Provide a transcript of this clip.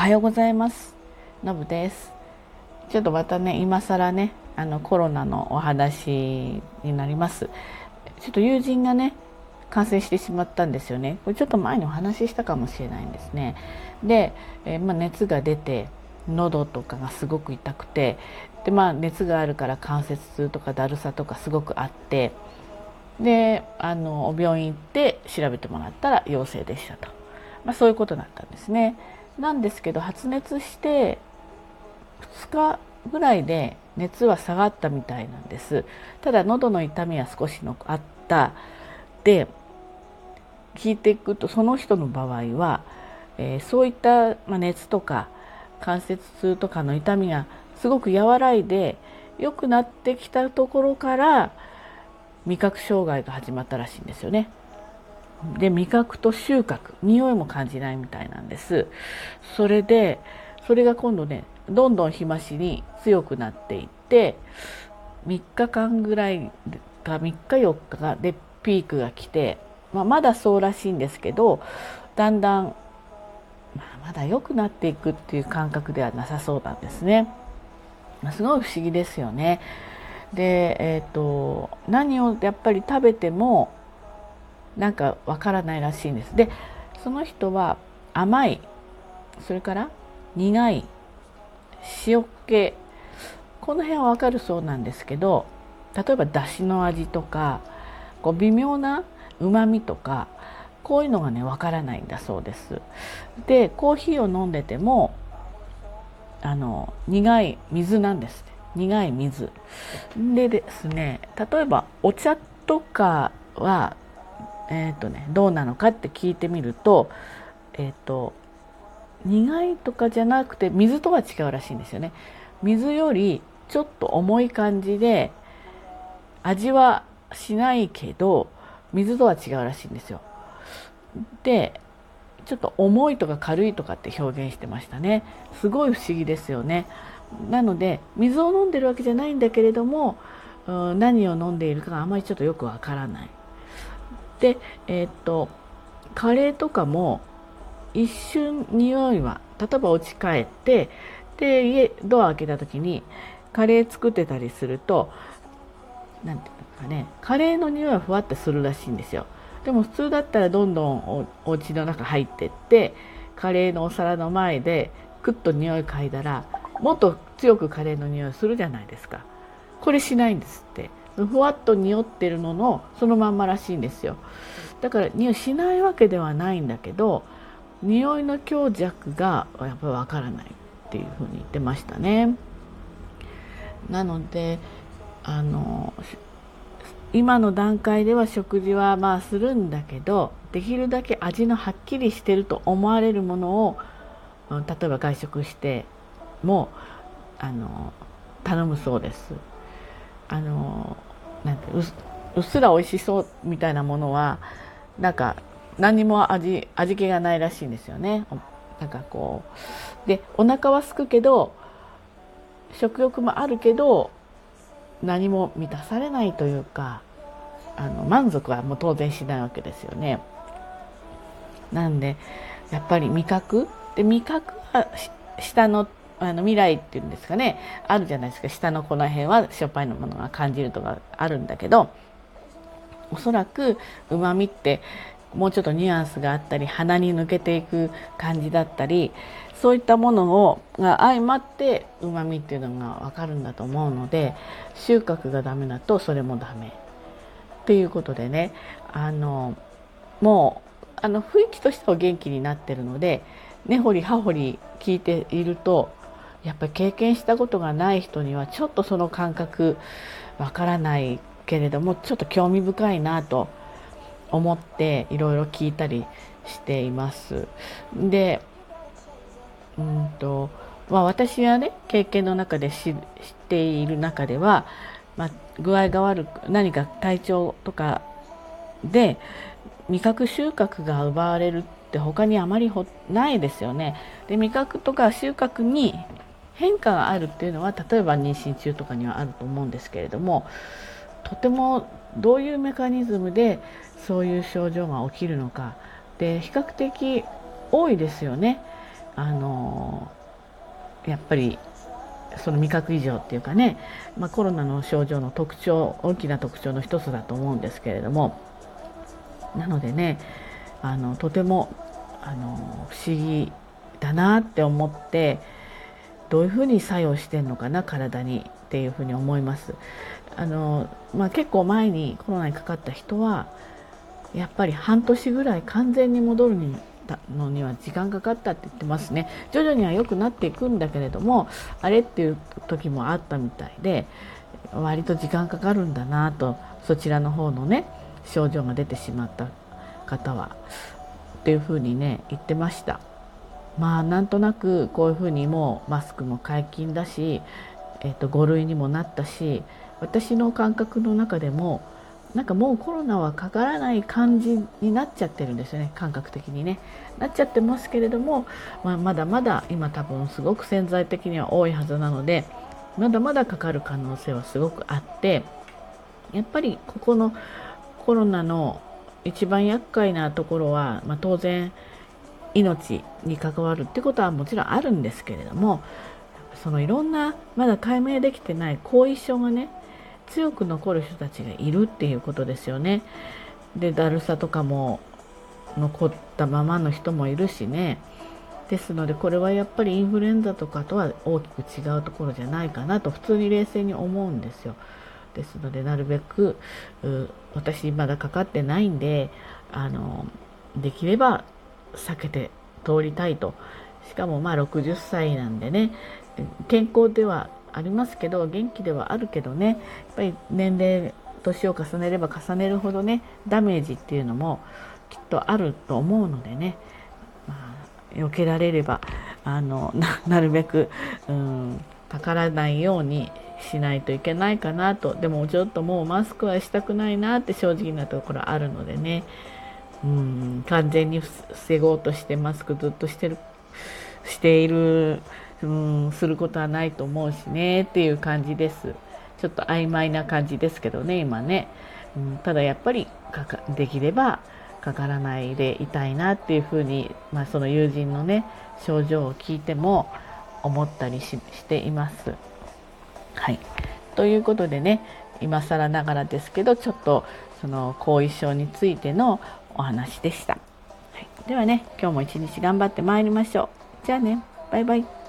はようございます。のぶです。ちょっとまたね今更ねあのコロナのお話になります。ちょっと友人がね感染してしまったんですよね。これちょっと前にお話ししたかもしれないんですね。で、え、まあ、熱が出て喉とかがすごく痛くてでまあ熱があるから関節痛とかだるさとかすごくあってであの病院行って調べてもらったら陽性でしたと、まあ、そういうことだったんですね。なんですけど発熱して2日ぐらいで熱は下がったみたいなんですただ喉の痛みは少しのあったで聞いていくとその人の場合は、えー、そういった、まあ、熱とか関節痛とかの痛みがすごく和らいで良くなってきたところから味覚障害が始まったらしいんですよね。で味覚と収穫匂いも感じないみたいなんですそれでそれが今度ねどんどん日増しに強くなっていって3日間ぐらいか3日4日がでピークが来て、まあ、まだそうらしいんですけどだんだん、まあ、まだ良くなっていくっていう感覚ではなさそうなんですね。まあ、すごい不思議ですよね。で、えーと、何をやっぱり食べてもなんかわからないらしいんです。でその人は甘い。それから苦い。塩気。この辺はわかるそうなんですけど例えばだしの味とかこう微妙なうまみとかこういうのがねわからないんだそうです。でコーヒーを飲んでてもあの苦い水なんですね苦い水。でですね例えばお茶とかはえっ、ー、とねどうなのかって聞いてみるとえっ、ー、と苦いとかじゃなくて水とは違うらしいんですよね。水よりちょっと重い感じで味はしないけど水とは違うらしいんですよ。でちょっと重いとか軽いとかって表現してましたね。すごい不思議ですよね。なので水を飲んでるわけじゃないんだけれども何を飲んでいるかがあまりちょっとよくわからない。でえー、っとカレーとかも一瞬匂いは例えば家帰ってで家ドア開けた時にカレー作ってたりすると何て言うのかねカレーの匂いはふわってするらしいんですよ。でも普通だったらどんどんおお家の中入ってってカレーのお皿の前でクッと匂い嗅いだらもっと強くカレーの匂いするじゃないですか。これしないんですって。ふわっと匂ってるののそのまんまらしいんですよだから匂いしないわけではないんだけど匂いの強弱がやっぱりわからないっていうふうに言ってましたねなのであの今の段階では食事はまあするんだけどできるだけ味のはっきりしてると思われるものを例えば外食してもあの頼むそうです。あのなんてうっすら美味しそうみたいなものはなんか何も味味気がないらしいんですよね。なんかこうでお腹は空くけど食欲もあるけど何も満たされないというかあの満足はもう当然しないわけですよね。なんでやっぱり味覚？で味覚は下のあの未来っていうんですかねあるじゃないですか。下のこの辺はしょっぱいのものが感じるとかあるんだけどおそらくうまみってもうちょっとニュアンスがあったり鼻に抜けていく感じだったりそういったものをが相まってうまみっていうのが分かるんだと思うので収穫がダメだとそれもダメ。っていうことでねあのもうあの雰囲気としては元気になってるので根掘り葉掘り聞いているとやっぱり経験したことがない人にはちょっとその感覚わからないけれどもちょっと興味深いなと思っていろいろ聞いたりしています。でうんとまあ、私はね経験の中で知っている中では、まあ、具合が悪く何か体調とかで味覚収穫が奪われるって他にあまりないですよね。で味覚とか収穫に変化があるっていうのは例えば妊娠中とかにはあると思うんですけれどもとてもどういうメカニズムでそういう症状が起きるのか。で比較的多いですよね。あのやっぱりその味覚異常っていうかね、まあ、コロナの症状の特徴大きな特徴の一つだと思うんですけれども。なのでねあのとてもあの不思議だなって思ってどういうふうに作用してんのかな体にっていうふうに思います。あのまあ、結構前にコロナにかかった人はやっぱり半年ぐらい完全に戻るにのには時間かかったって言ってますね徐々には良くなっていくんだけれどもあれっていう時もあったみたいで割と時間かかるんだなとそちらの方のね症状が出てしまった方はっていうふうにね言ってましたまあなんとなくこういうふうにもうマスクも解禁だし、えー、と5類にもなったし私の感覚の中でもなんかもうコロナはかからない感じになっちゃってるんですよね感覚的にね。なっちゃってますけれども、まあ、まだまだ今多分すごく潜在的には多いはずなのでまだまだかかる可能性はすごくあってやっぱりここのコロナの一番厄介なところは、まあ、当然命に関わるってことはもちろんあるんですけれどもそのいろんなまだ解明できてない後遺症がね強く残る人たちがいるっていうことですよね。でだるさとかも残ったままの人もいるしねですのでこれはやっぱりインフルエンザとかとは大きく違うところじゃないかなと普通に冷静に思うんですよ。ですのでなるべく私まだかかってないんであのできれば避けて通りたいと。しかもまあ60歳なんでね。健康ではありますけど元気ではあるけどね。やっぱり年齢年を重ねれば重ねるほどねダメージっていうのもきっとあると思うのでね、まあ、避けられればあのなるべく、うん、かからないようにしないといけないかなと。でもちょっともうマスクはしたくないなって正直なところあるのでね。うん完全に防ごうとしてマスクずっとしてるしているうんすることはないと思うしねっていう感じです。ちょっと曖昧な感じですけどね今ね、うん、ただやっぱりかかできればかからないでいたいなっていうふうに、まあ、その友人のね症状を聞いても思ったりしています。はい、ということでね今更ながらですけどちょっとその後遺症についてのお話でした。はい、ではね今日も一日頑張ってまいりましょう。じゃあねバイバイ。